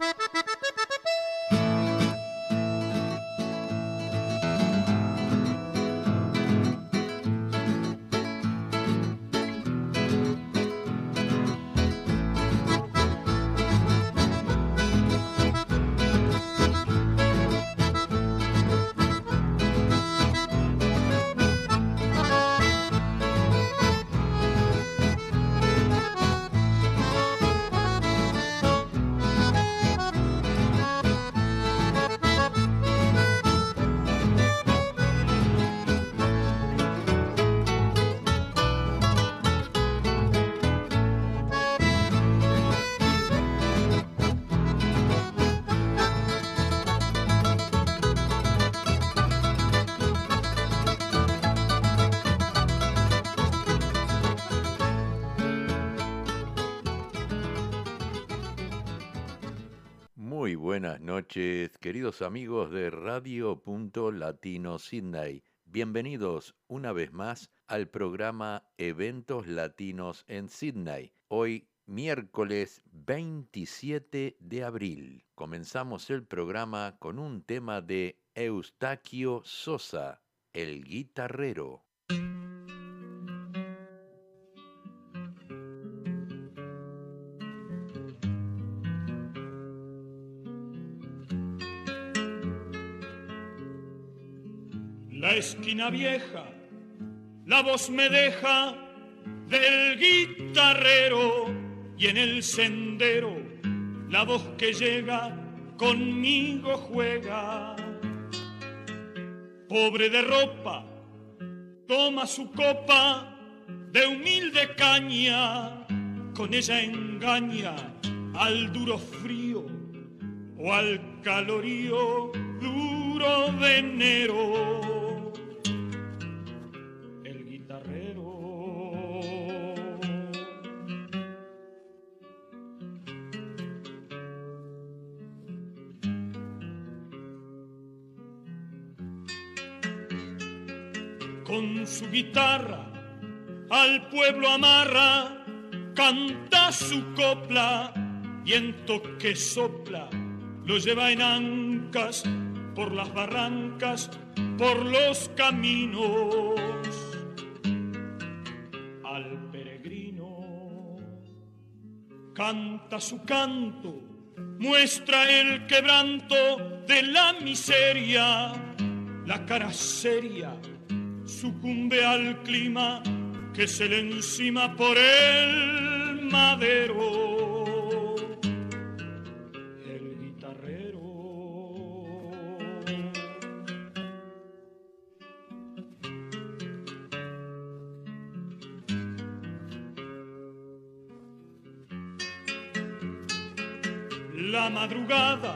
you noches, queridos amigos de Radio Punto Latino Sydney. Bienvenidos una vez más al programa Eventos Latinos en Sydney. Hoy, miércoles 27 de abril, comenzamos el programa con un tema de Eustaquio Sosa, el guitarrero. Esquina vieja, la voz me deja del guitarrero y en el sendero la voz que llega conmigo juega. Pobre de ropa, toma su copa de humilde caña, con ella engaña al duro frío o al calorío duro de enero. Guitarra al pueblo amarra, canta su copla, viento que sopla, lo lleva en ancas por las barrancas, por los caminos. Al peregrino canta su canto, muestra el quebranto de la miseria, la cara seria sucumbe al clima que se le encima por el madero. El guitarrero. La madrugada,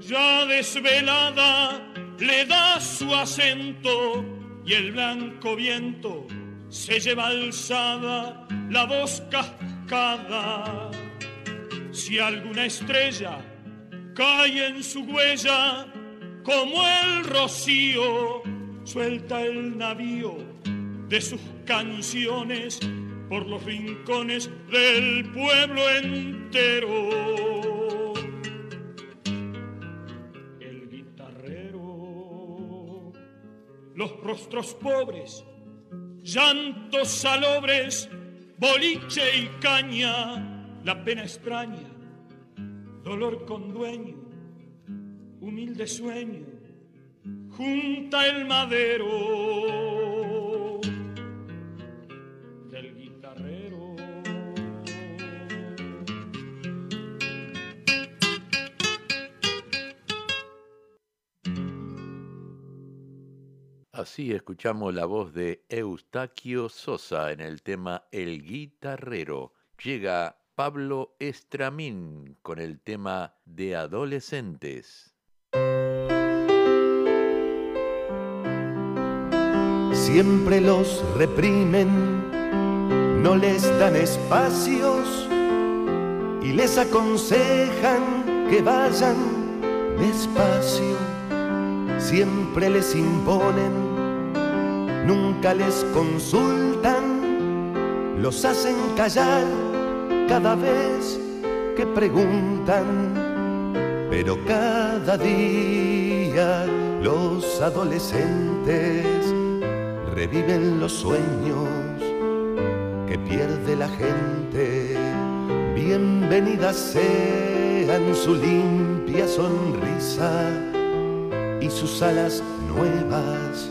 ya desvelada, le da su acento y el blanco viento se lleva alzada la voz cascada. Si alguna estrella cae en su huella, como el rocío, suelta el navío de sus canciones por los rincones del pueblo entero. Los rostros pobres, llantos salobres, boliche y caña, la pena extraña, dolor con dueño, humilde sueño, junta el madero. Así escuchamos la voz de Eustaquio Sosa en el tema El Guitarrero. Llega Pablo Estramín con el tema de adolescentes. Siempre los reprimen, no les dan espacios y les aconsejan que vayan despacio. Siempre les imponen nunca les consultan, los hacen callar cada vez que preguntan. Pero cada día los adolescentes reviven los sueños que pierde la gente. Bienvenidas sean su limpia sonrisa y sus alas nuevas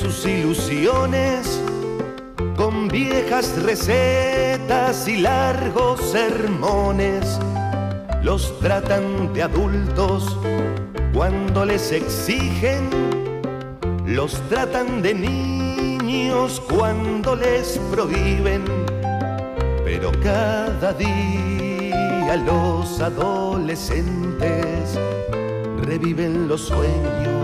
sus ilusiones con viejas recetas y largos sermones. Los tratan de adultos cuando les exigen, los tratan de niños cuando les prohíben, pero cada día los adolescentes reviven los sueños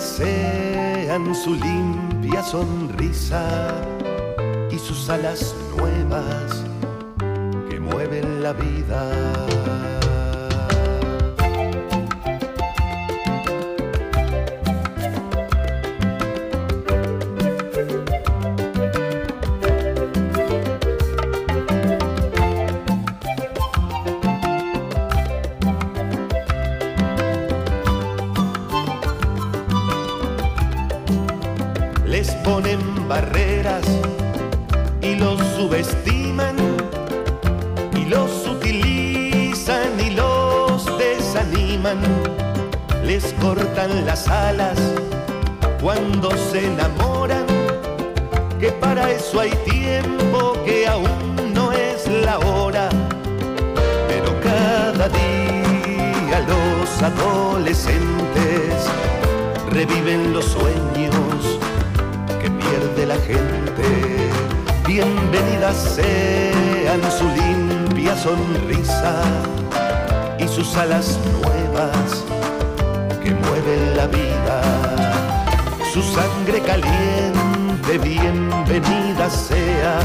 Sean su limpia sonrisa y sus alas nuevas que mueven la vida. Adolescentes reviven los sueños que pierde la gente. Bienvenidas sean su limpia sonrisa y sus alas nuevas mueve la vida. Su sangre caliente, bienvenida sea,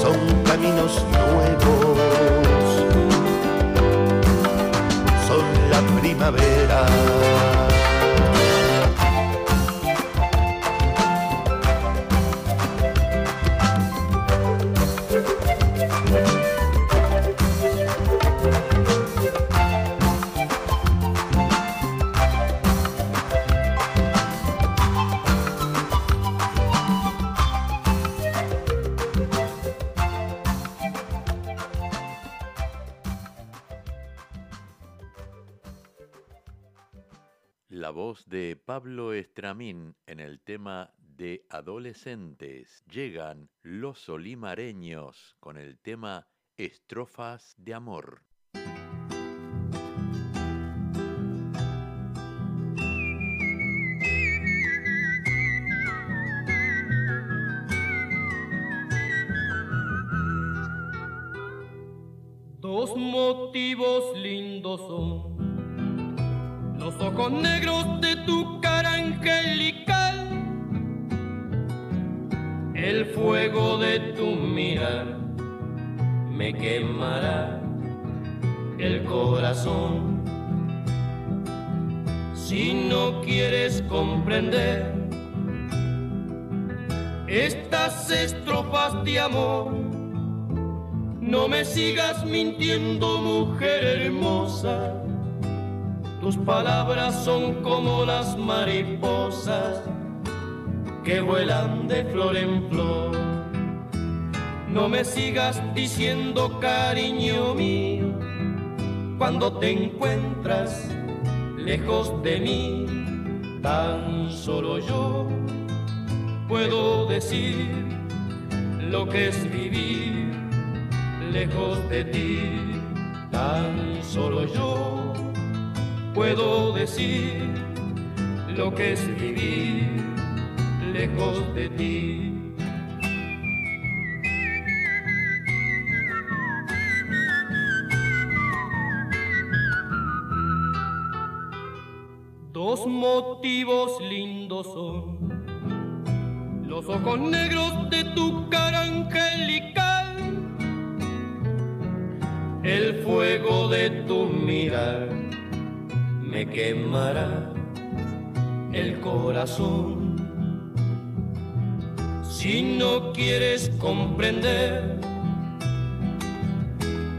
son caminos nuevos, primavera. Pablo Estramín en el tema de adolescentes. Llegan los olimareños con el tema Estrofas de Amor. Dos motivos lindos son los ojos negros de tu cara angelical, el fuego de tu mirar me quemará el corazón. Si no quieres comprender estas estrofas de amor, no me sigas mintiendo, mujer hermosa tus palabras son como las mariposas que vuelan de flor en flor. No me sigas diciendo cariño mío cuando te encuentras lejos de mí. Tan solo yo puedo decir lo que es vivir lejos de ti. Tan solo yo puedo decir lo que es vivir lejos de ti. Dos motivos lindos son los ojos negros de tu cara angelical, el fuego de tu mirar me quemará el corazón. Si no quieres comprender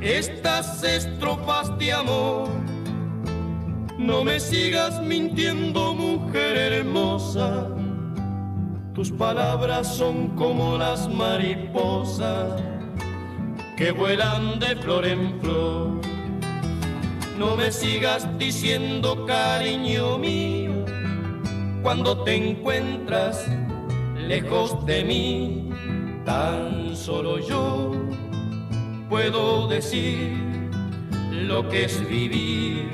estas estrofas de amor, no me sigas mintiendo, mujer hermosa. Tus palabras son como las mariposas que vuelan de flor en flor. No me sigas diciendo, cariño mío, cuando te encuentras lejos de mí, tan solo yo puedo decir lo que es vivir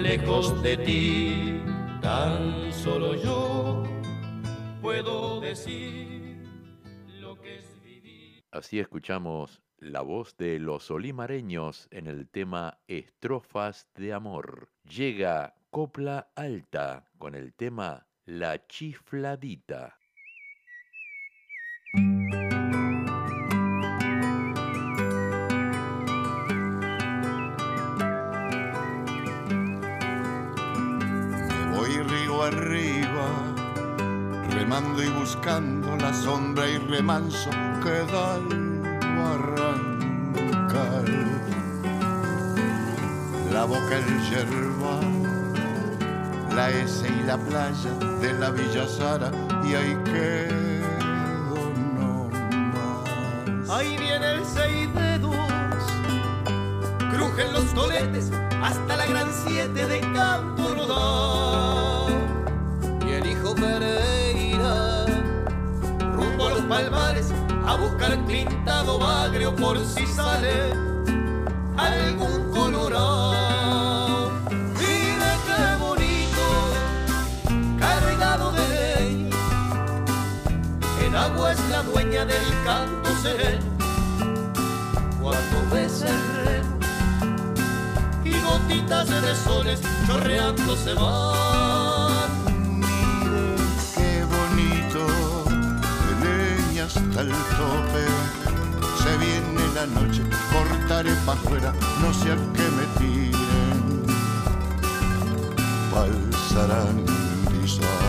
lejos de ti, tan solo yo puedo decir lo que es vivir. Así escuchamos la voz de los olimareños en el tema Estrofas de Amor. Llega Copla Alta con el tema La Chifladita. arriba, remando y buscando la sombra y remanso que da barrancal. La boca el yerba, la S y la playa de la Villa Sara y ahí quedo no más. Ahí viene el seis dedos, crujen los toletes hasta la gran siete de Campo Rodón Pereira, rumbo a los palmares a buscar pintado bagrio por si sale algún colorado. Mira qué bonito, cargado de ley. El agua es la dueña del canto sereno. Cuando ves el remo y gotitas de soles chorreando se van hasta el tope. Se viene la noche, cortaré pa' afuera, no sé a qué me tiren. Pa'l Copla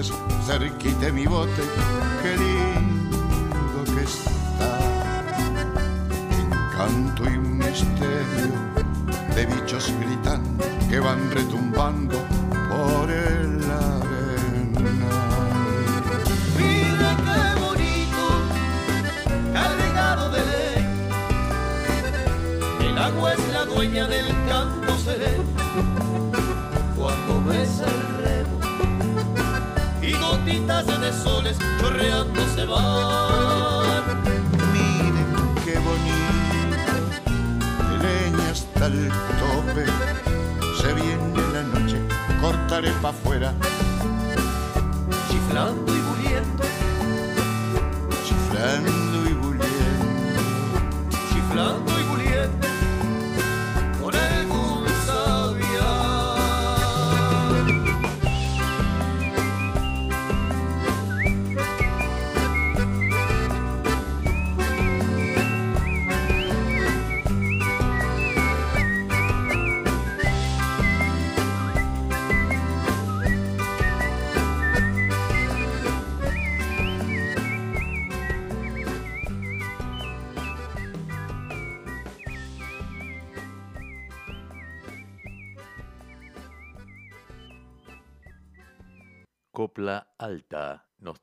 islotes, cerquita mi bote, qué lindo que está. Encanto y un misterio de bichos gritando que van retumbando de soles chorreando se van. Miren qué bonito, leña hasta el tope. Se viene la noche, cortaré pa' afuera. Chiflando y bulliendo. Chiflando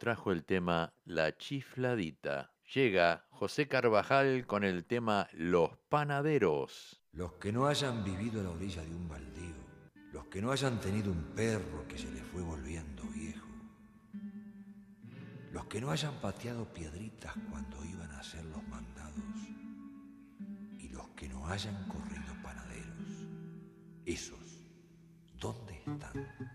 trajo el tema La Chifladita. Llega José Carvajal con el tema Los Panaderos. Los que no hayan vivido a la orilla de un baldío, los que no hayan tenido un perro que se les fue volviendo viejo, los que no hayan pateado piedritas cuando iban a hacer los mandados, y los que no hayan corrido panaderos, esos, ¿dónde están?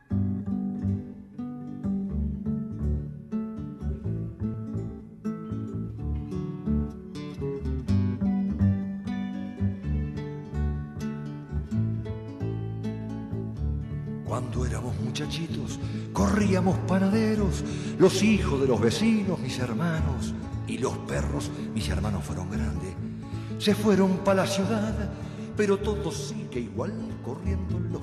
Cuando éramos muchachitos, corríamos panaderos, los hijos de los vecinos, mis hermanos, y los perros, mis hermanos fueron grandes. Se fueron para la ciudad, pero todo sigue igual corriendo los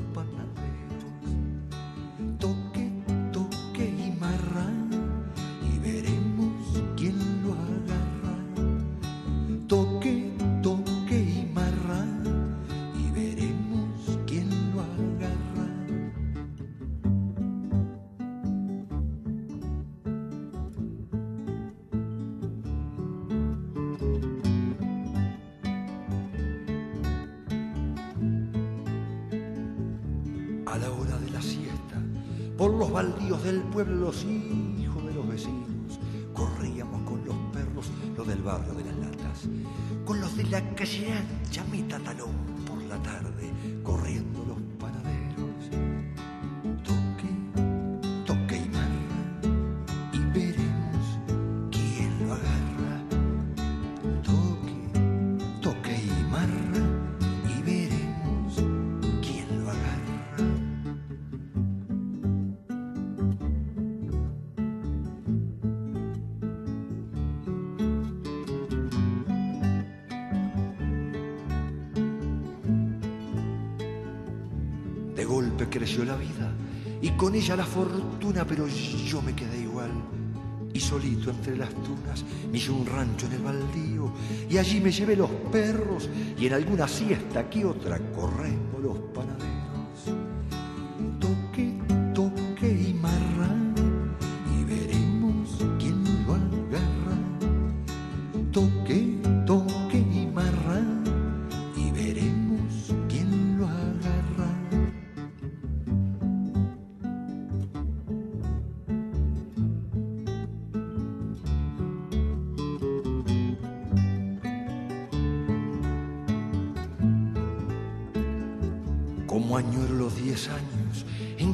los baldíos del pueblo, los hijos de los vecinos. Corríamos con los perros, los del barrio de las latas. Con los de la calle ancha, meta talón por la tarde. Corríamos creció la vida. Y con ella la fortuna, pero yo me quedé igual. Y solito entre las tunas me hice un rancho en el baldío. Y allí me llevé los perros. Y en alguna siesta aquí otra corremos los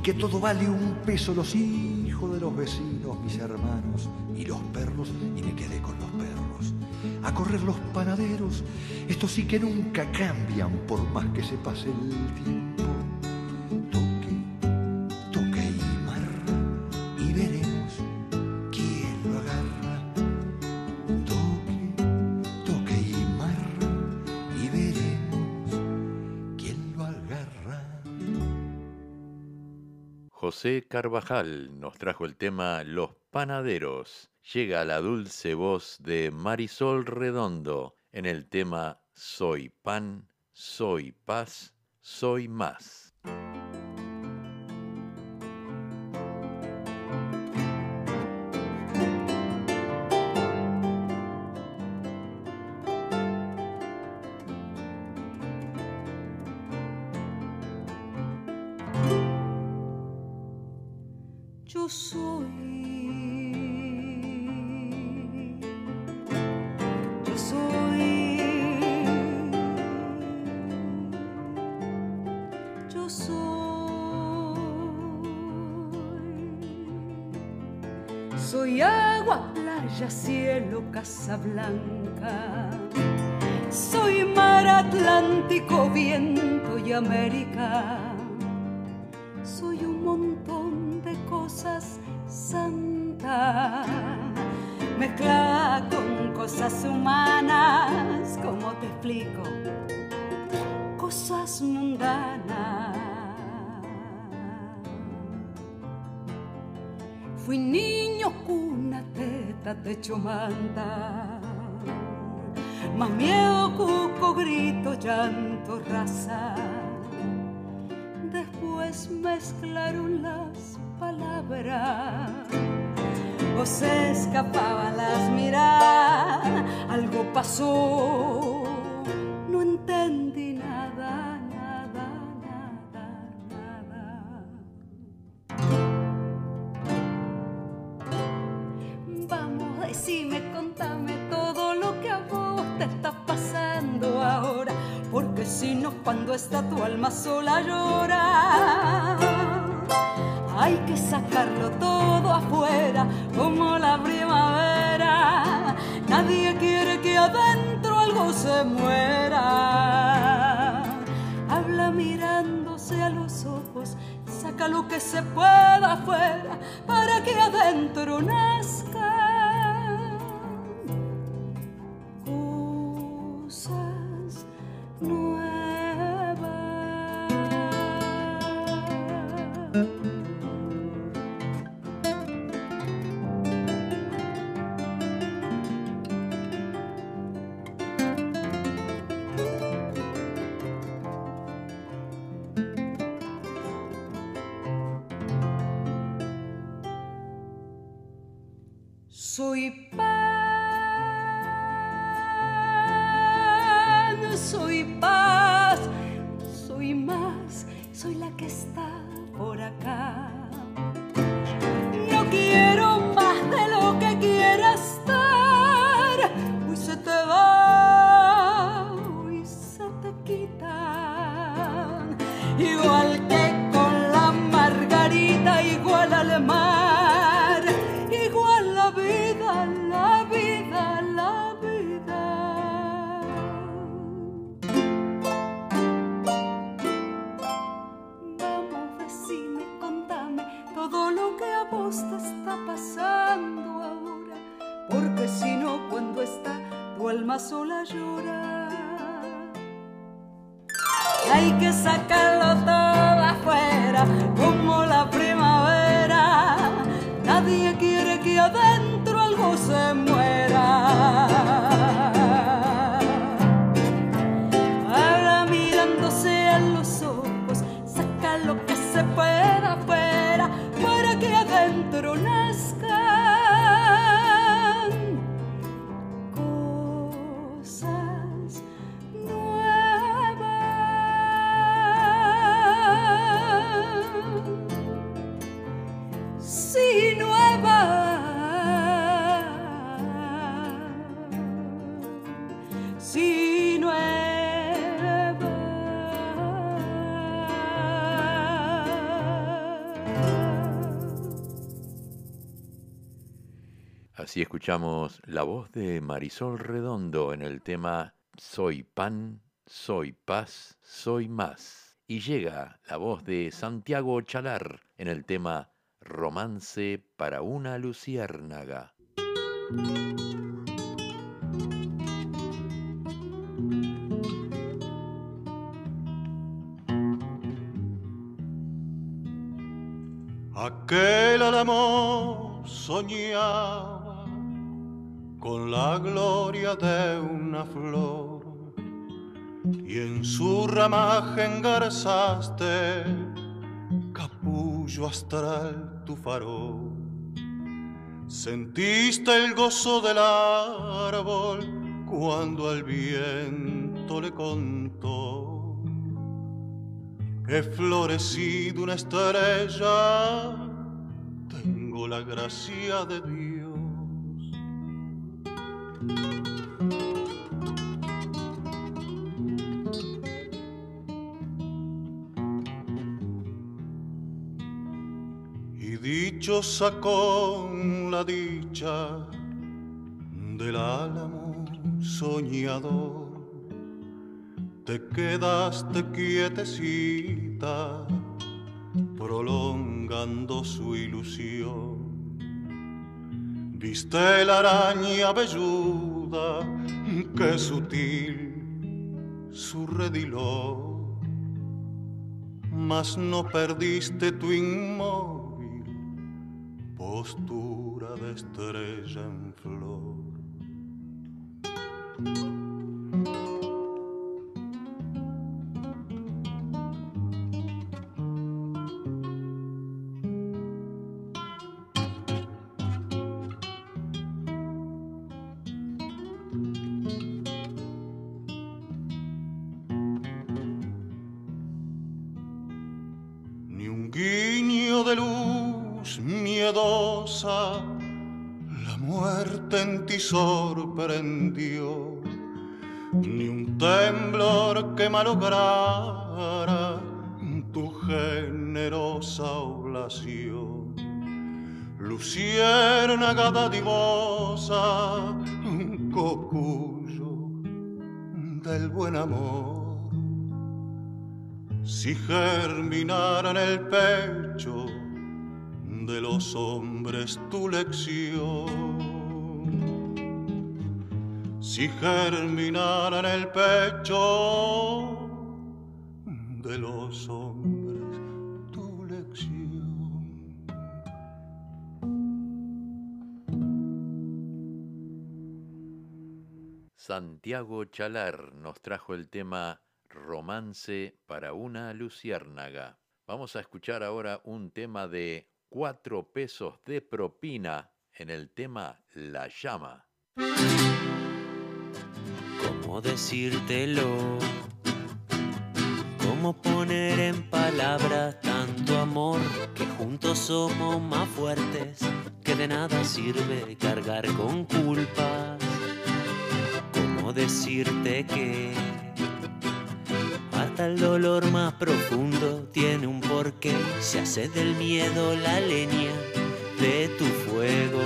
que todo vale un peso los hijos de los vecinos, mis hermanos y los perros, y me quedé con los perros. A correr los panaderos, estos sí que nunca cambian por más que se pase el tiempo. José Carvajal nos trajo el tema Los Panaderos. Llega la dulce voz de Marisol Redondo en el tema Soy pan, soy paz, soy más. Blanca. Soy mar Atlántico, viento y América. Fui niño cuna, teta, techo, manta. Más miedo, cuco, grito, llanto, raza. Después mezclaron las palabra o se escapaban las miradas, algo pasó, alma sola llora hay que sacarlo todo afuera como la primavera. Nadie quiere que adentro algo se muera. Habla mirándose a los ojos, saca lo que se pueda afuera para que adentro nazca. Escuchamos la voz de Marisol Redondo en el tema Soy pan, soy paz, soy más. Y llega la voz de Santiago Chalar en el tema Romance para una luciérnaga. Aquel álamo soñaba con la gloria de una flor y en su ramaje engarzaste capullo astral tu farol. Sentiste el gozo del árbol cuando al viento le contó He florecido una estrella, tengo la gracia de Dios. Dichosa con la dicha del álamo soñador te quedaste quietecita, prolongando su ilusión. Viste la araña velluda, que sutil su rediló, mas no perdiste tu inmóvil postura de estrella en flor. La muerte en ti sorprendió. Ni un temblor que malograra tu generosa oblación. Luciérnaga dadivosa, un cocuyo del buen amor si germinara en el pecho de los hombres tu lección, si germinara en el pecho de los hombres tu lección. Santiago Chalar nos trajo el tema Romance para una luciérnaga. Vamos a escuchar ahora un tema de cuatro pesos de propina en el tema La llama. ¿Cómo decírtelo? ¿Cómo poner en palabras tanto amor que juntos somos más fuertes? Que de nada sirve cargar con culpas. ¿Cómo decirte que el dolor más profundo tiene un porqué. Se hace del miedo la leña de tu fuego.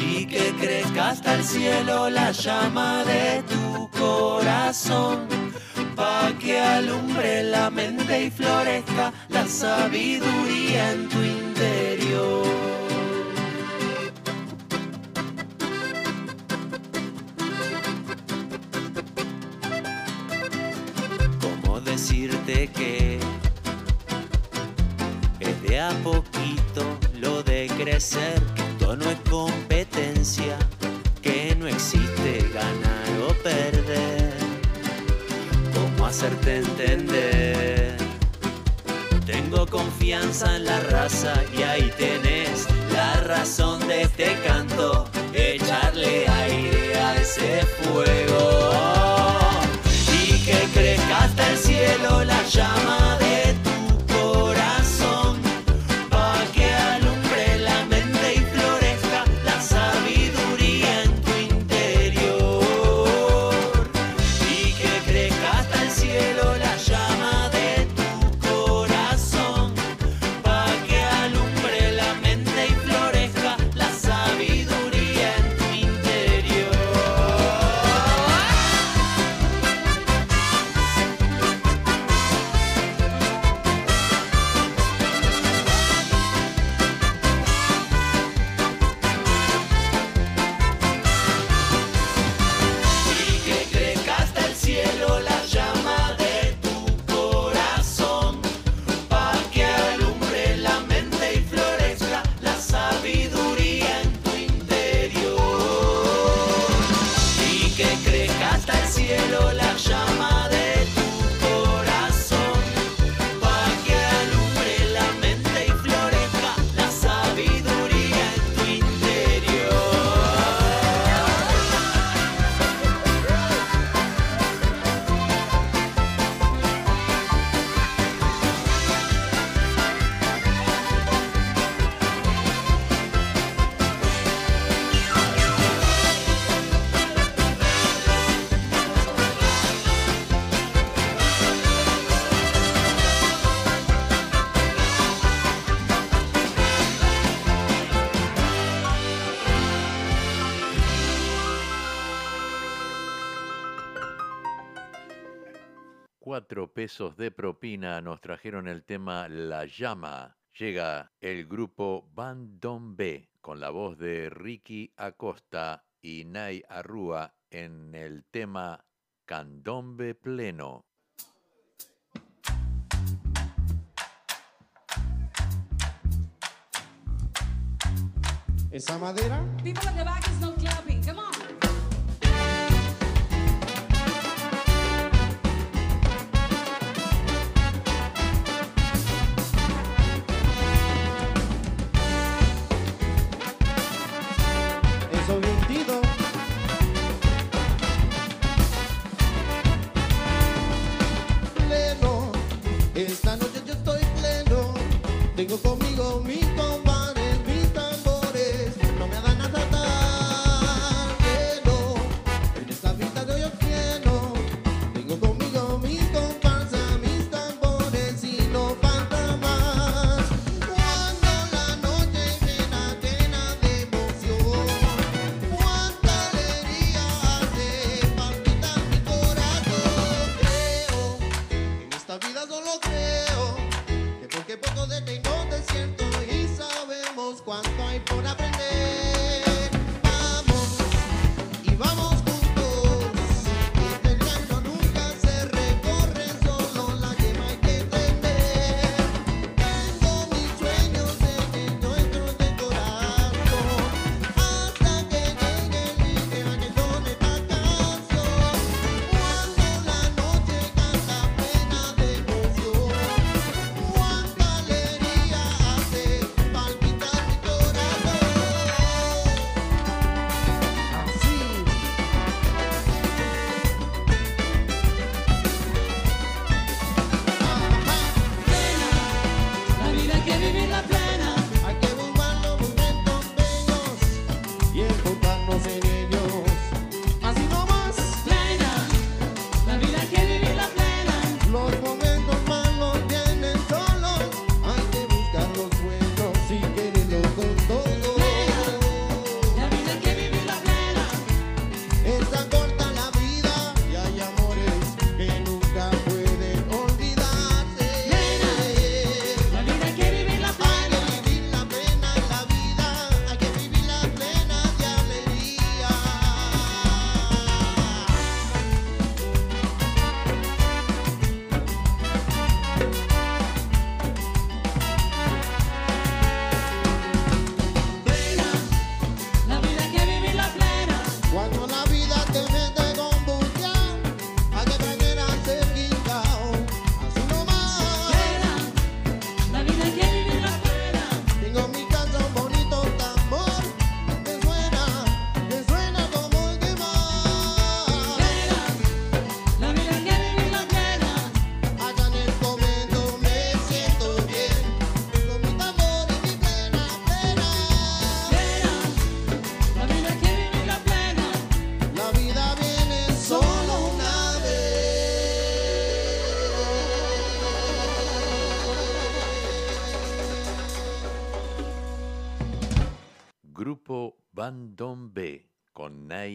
Y que crezca hasta el cielo la llama de tu corazón. Pa' que alumbre la mente y florezca la sabiduría en tu interior. Que es de a poquito lo de crecer, que esto no es competencia, que no existe ganar o perder. ¿Cómo hacerte entender? Tengo confianza en la raza y ahí tenés la razón de este canto, echarle aire a ese fuego pesos de propina nos trajeron el tema La llama. Llega el grupo Bandombe con la voz de Ricky Acosta y Nay Arrúa en el tema Candombe Pleno. Esa madera People at the back is not clapping. tenho como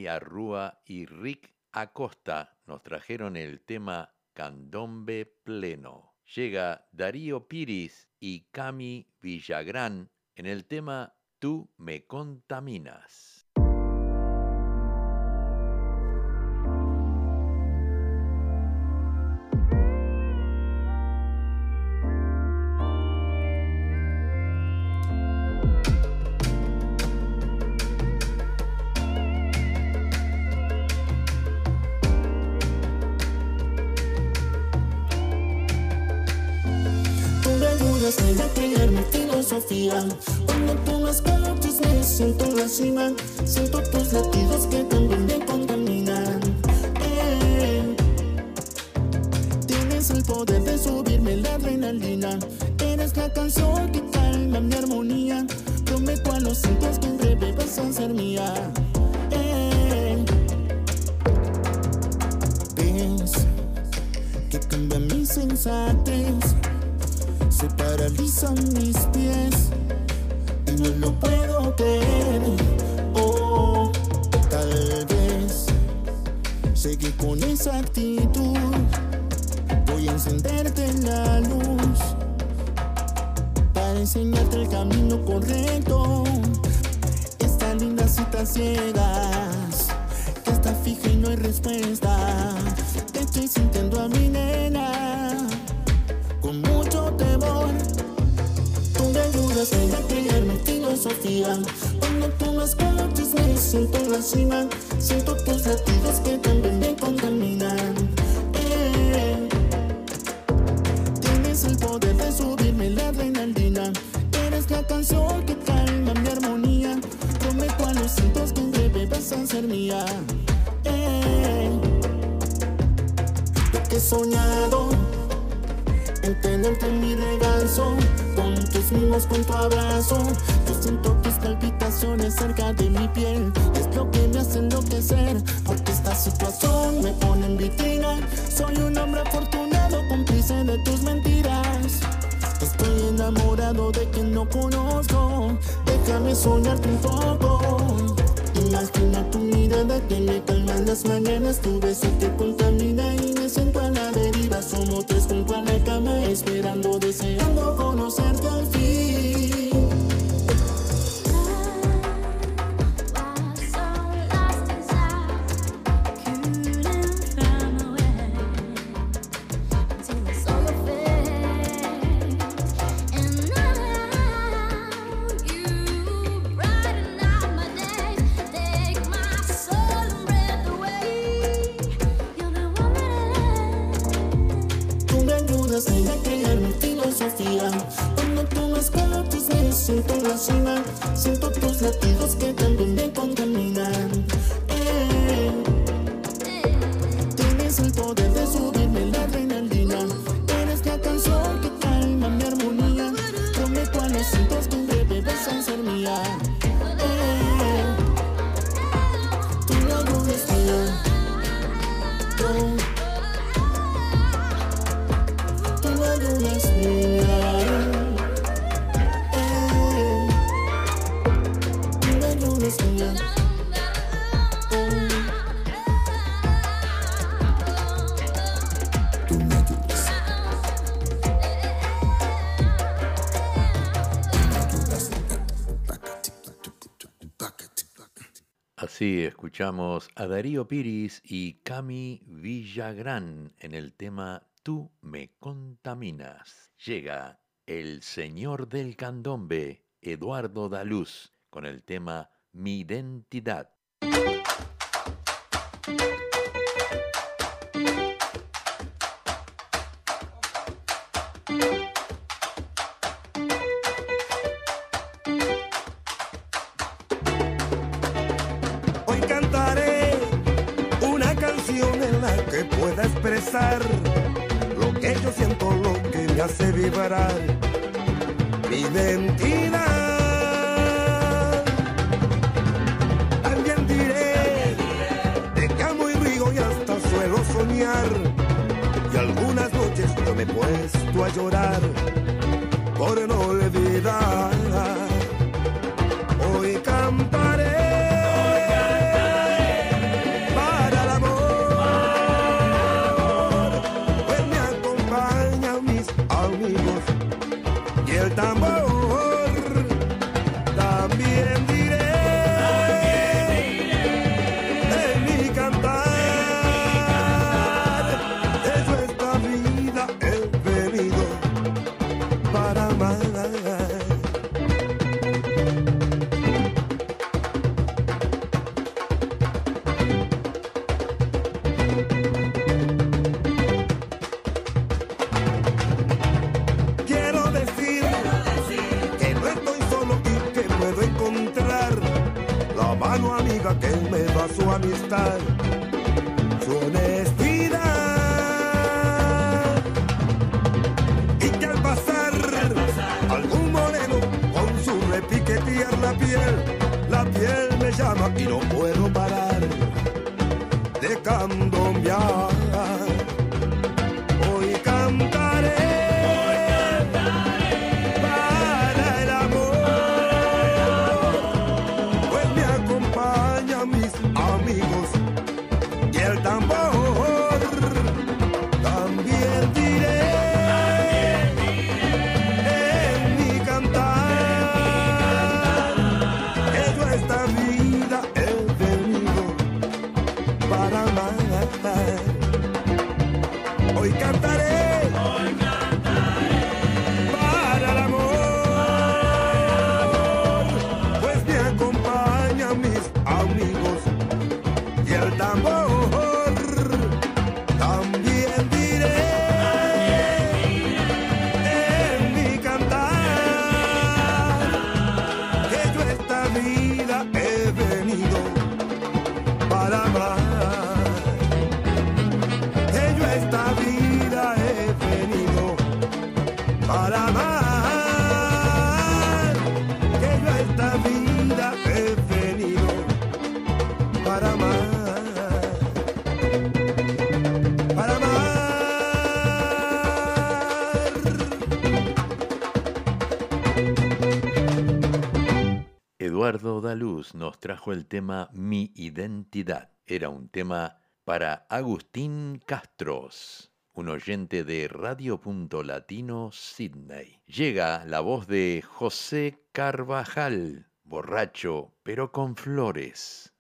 Arrúa y Rick Acosta nos trajeron el tema Candombe Pleno. Llega Darío Piris y Cami Villagrán en el tema Tú me contaminas. Cuando tú me escuchas me siento en la cima. Siento tus latidos que también me contaminan. Eh. Tienes el poder de subirme la adrenalina. Eres la canción que calma mi armonía. Prometo a los cientos que en breve vas a ser mía. Eh. Que cambia mi sensatez se paralizan mis pies y no lo puedo creer. Oh, tal vez sé que con esa actitud voy a encenderte la luz para enseñarte el camino correcto. Esta linda cita ciegas que está fija y no hay respuesta. Te estoy sintiendo a mi nena me ayudas a crear mi filosofía. Cuando tú me me siento en la cima. Siento tus latidos que también me contaminan. Eh. Tienes el poder de subirme la adrenalina. Eres la canción que calma mi armonía. Prometo a los cientos que en breve vas a ser mía. Eh. Que he soñado tenerte en mi regazo, mimos, con tu abrazo. Yo siento tus palpitaciones cerca de mi piel, es lo que me hace enloquecer, porque esta situación me pone en vitrina. Soy un hombre afortunado, cómplice de tus mentiras. Estoy enamorado de quien no conozco, déjame soñarte un poco. Imagina tu mirada que me calma en las mañanas, tu beso que contamina y me siento a la deriva. Somos tres junto esperando, deseando conocerte al fin. Me ayudas a crear mi filosofía. Cuando tú me escuchas me siento en la cima. Siento tus latidos que también me contaminan. Eh. Tienes el poder de subirme la Escuchamos a Darío Piris y Cami Villagrán en el tema Tú me contaminas. Llega el señor del candombe, Eduardo Daluz, con el tema Mi identidad. Vibrar, mi identidad. También diré de que amo y río y hasta suelo soñar. Y algunas noches yo me he puesto a llorar por no nos trajo el tema Mi Identidad. Era un tema para Agustín Castros, un oyente de Radio Punto Latino Sydney. Llega la voz de José Carvajal, borracho pero con flores.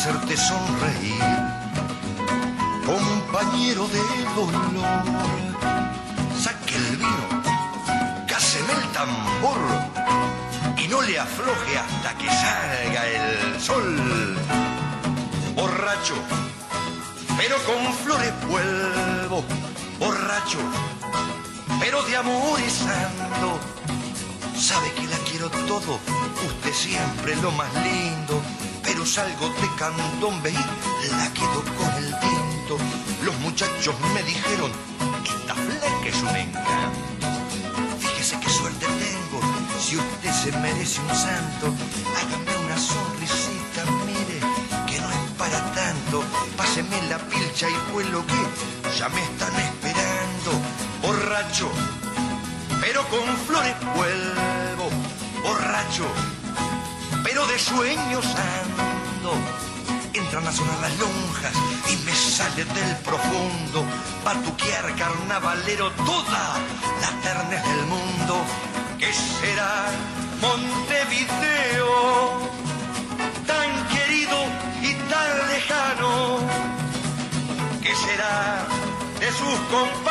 Hacerte sonreír, compañero de dolor. Saque el vino, cáseme el tambor y no le afloje hasta que salga el sol. Borracho, pero con flores vuelvo. Borracho, pero de amores ando. Sabe que la quiero todo, usted siempre lo más lindo. Salgo de candombe y la quedo con el tinto. Los muchachos me dijeron esta fleca es un encanto. Fíjese qué suerte tengo, si usted se merece un santo, hágame una sonrisita, mire, que no es para tanto. Páseme la pilcha y vuelo que ya me están esperando. Borracho, pero con flores vuelvo. Borracho, pero de sueños ando. Entran a sonar las lonjas y me sale del profundo batuquear carnavalero toda la ternes del mundo. ¿Qué será Montevideo? Tan querido y tan lejano. ¿Qué será de sus comparsas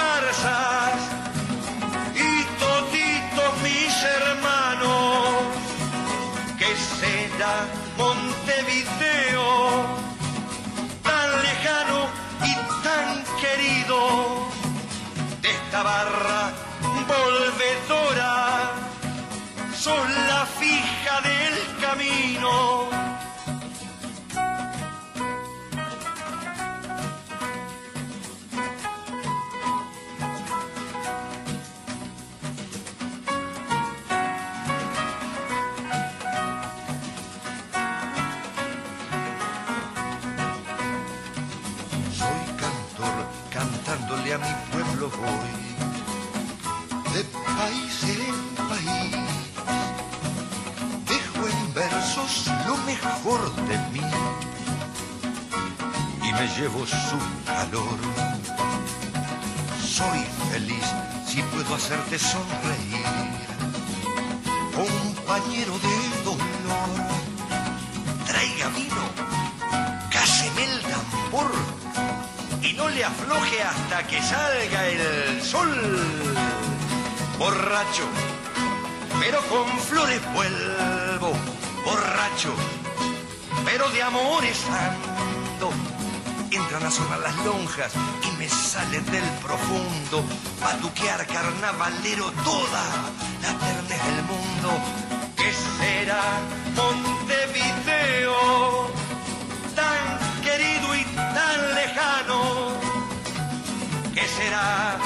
Son me llevo su calor. Soy feliz si puedo hacerte sonreír, compañero de dolor. Traiga vino, cáseme el tambor y no le afloje hasta que salga el sol. Borracho, pero con flores vuelvo. Borracho, pero de amores ando. Entran a sonar las lonjas y me salen del profundo. Batuquear carnavalero toda la ternes del mundo. ¿Qué será Montevideo? Tan querido y tan lejano. ¿Qué será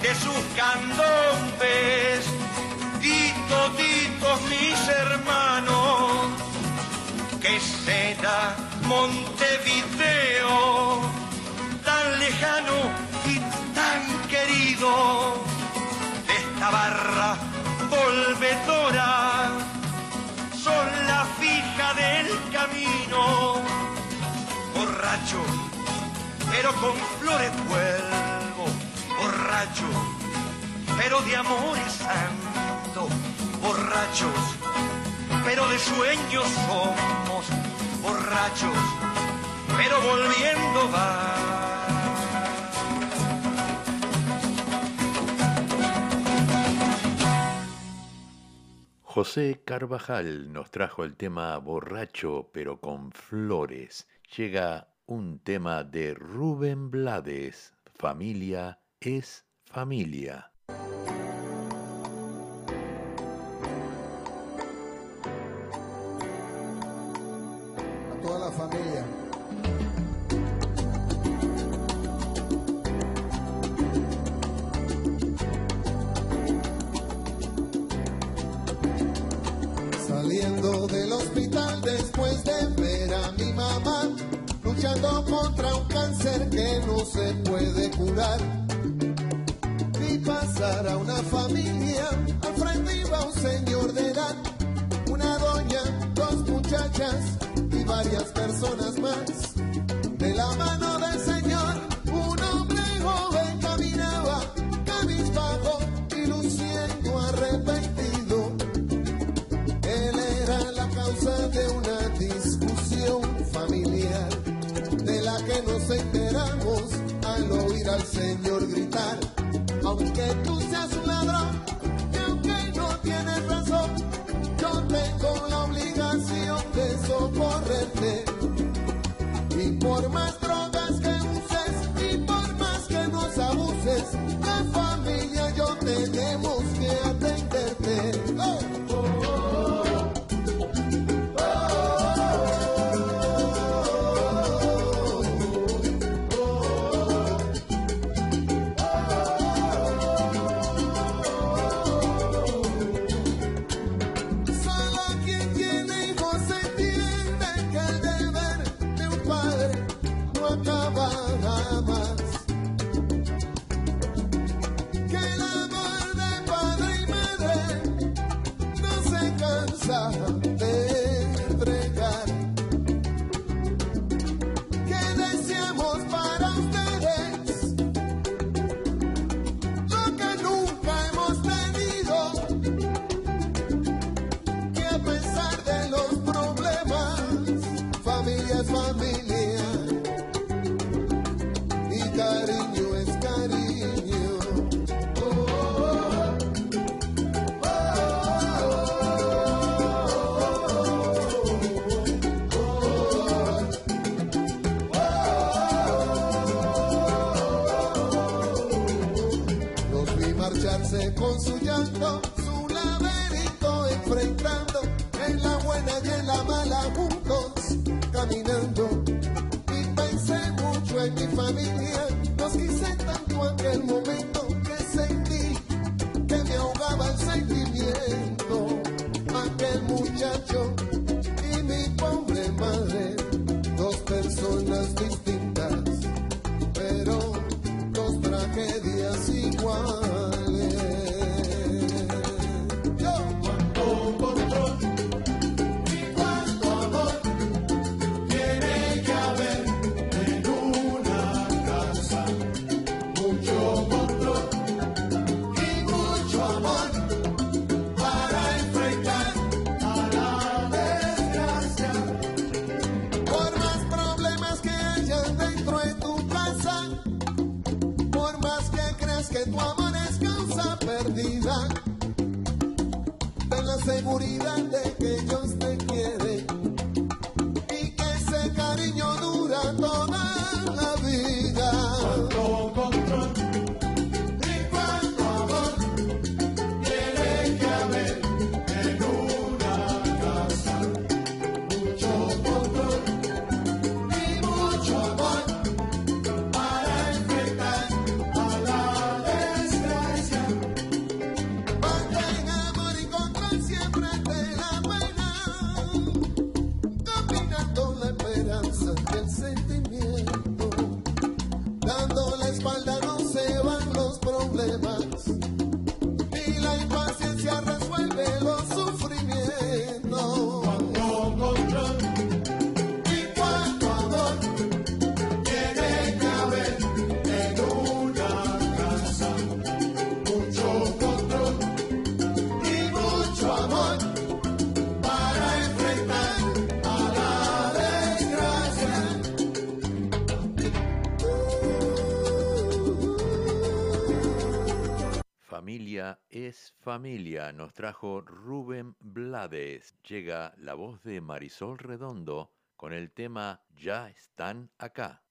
de sus candombes y toditos mis hermanos? ¿Qué será Montevideo? lejano y tan querido de esta barra volvedora. Son la fija del camino, borracho, pero con flores vuelvo, borracho, pero de amores santo, borrachos, pero de sueños somos, borrachos, pero volviendo va. José Carvajal nos trajo el tema Borracho pero con flores. Llega un tema de Rubén Blades, Familia es familia. Familia, nos trajo Rubén Blades. Llega la voz de Marisol Redondo con el tema Ya están acá.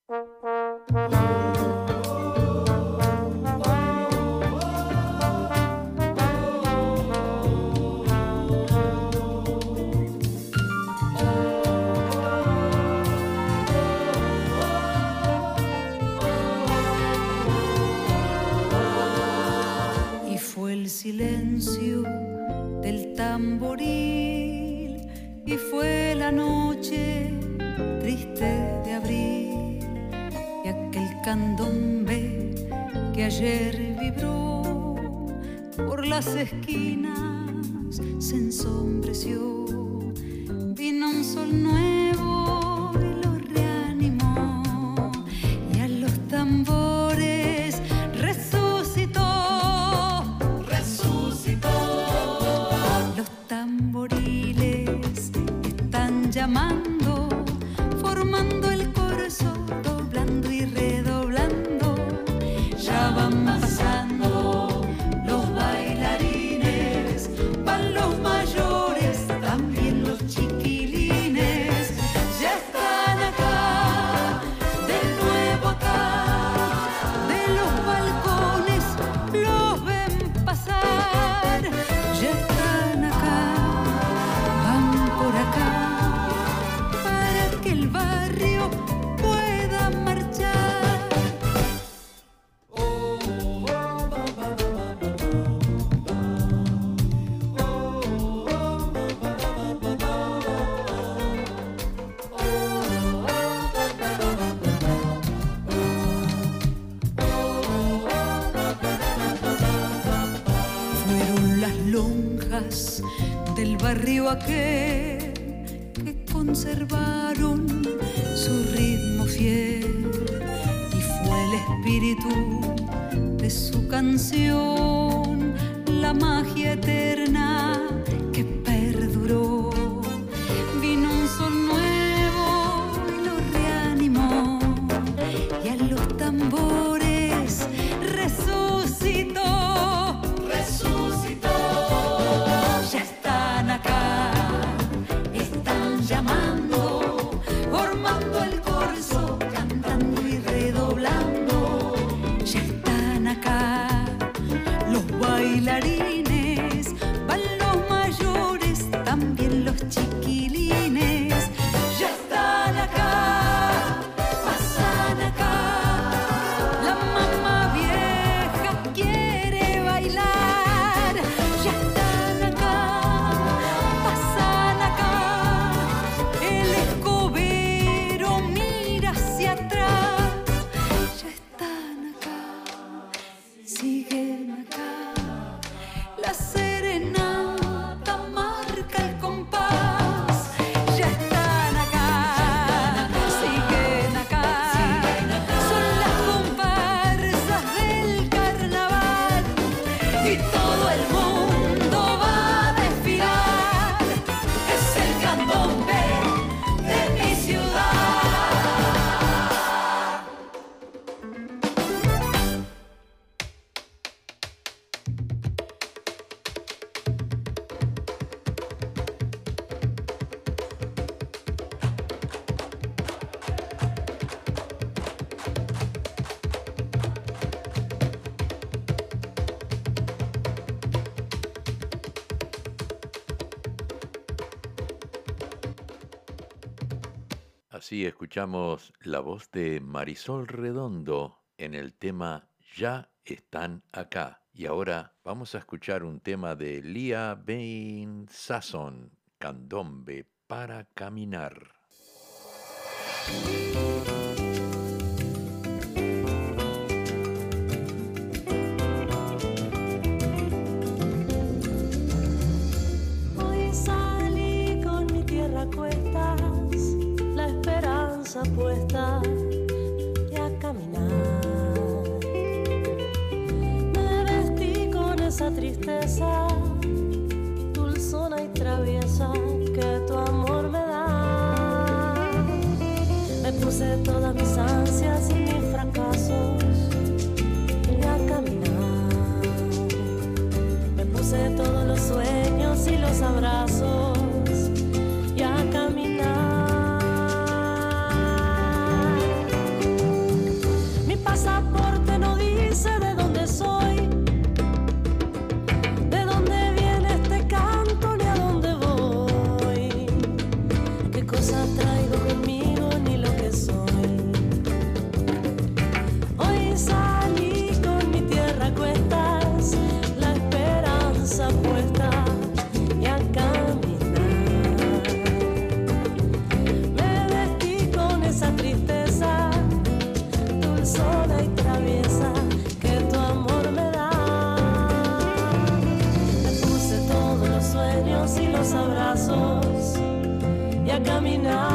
Y fue la noche triste de abril. Y aquel candombe que ayer vibró por las esquinas conservaron su ritmo fiel y fue el espíritu de su canción, la magia eterna Así escuchamos la voz de Marisol Redondo en el tema Ya están acá. Y ahora vamos a escuchar un tema de Lía Bain Sasson, Candombe para caminar. Me todas mis ansias y mis fracasos y a caminar. puse todos los sueños y los abrazos abrazos y a caminar.